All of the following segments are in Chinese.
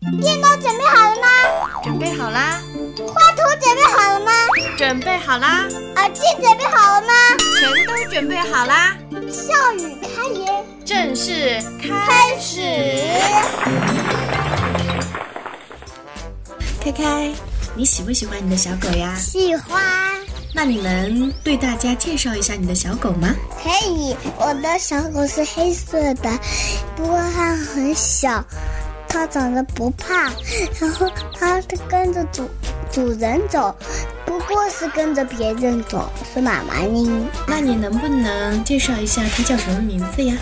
电脑准备好了吗？准备好啦。画图准备好了吗？准备好啦。耳机准备好了吗？全都准备好啦。笑语开言，正式开始。开开，你喜不喜欢你的小狗呀？喜欢。那你能对大家介绍一下你的小狗吗？可以，我的小狗是黑色的，不过它很小，它长得不怕，然后它跟着主主人走，不过是跟着别人走，是妈妈呢。那你能不能介绍一下它叫什么名字呀？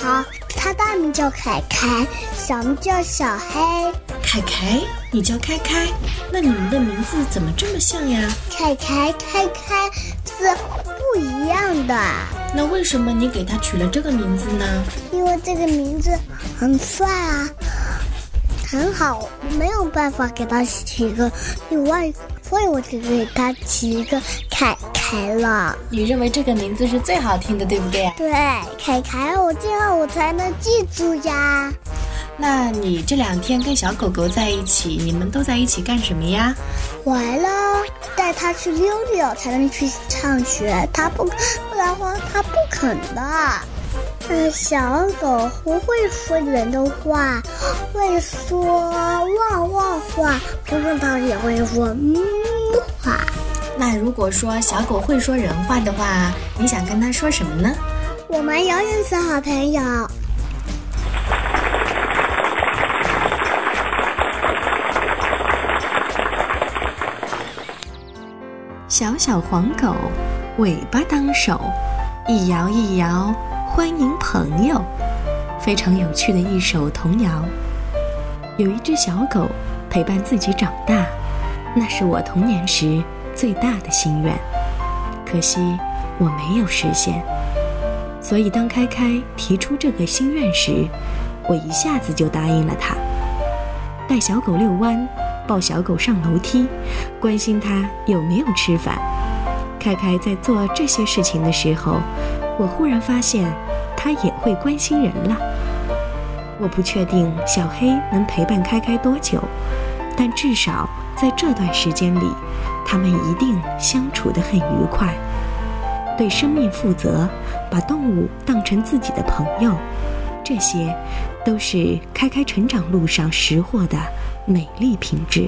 好，它大名叫凯凯，小名叫小黑。凯凯，你叫开开，那你们的名字怎么这么像呀？凯凯，开开是不一样的。那为什么你给它取了这个名字呢？因为这个名字很帅啊，很好，没有办法给它起一个另外，所以我就给它起一个凯凯了。你认为这个名字是最好听的，对不对啊？对，凯凯，我这样我才能记住呀。那你这两天跟小狗狗在一起，你们都在一起干什么呀？完了，带它去溜溜，才能去上学。它不，不然的话它不肯的。嗯，小狗不会说人的话，会说汪汪话，不过它也会说嗯话。那如果说小狗会说人话的话，你想跟它说什么呢？我们永远是好朋友。小小黄狗，尾巴当手，一摇一摇，欢迎朋友。非常有趣的一首童谣。有一只小狗陪伴自己长大，那是我童年时最大的心愿。可惜我没有实现。所以当开开提出这个心愿时，我一下子就答应了他。带小狗遛弯。抱小狗上楼梯，关心它有没有吃饭。开开在做这些事情的时候，我忽然发现，它也会关心人了。我不确定小黑能陪伴开开多久，但至少在这段时间里，他们一定相处得很愉快。对生命负责，把动物当成自己的朋友，这些，都是开开成长路上识获的。美丽品质。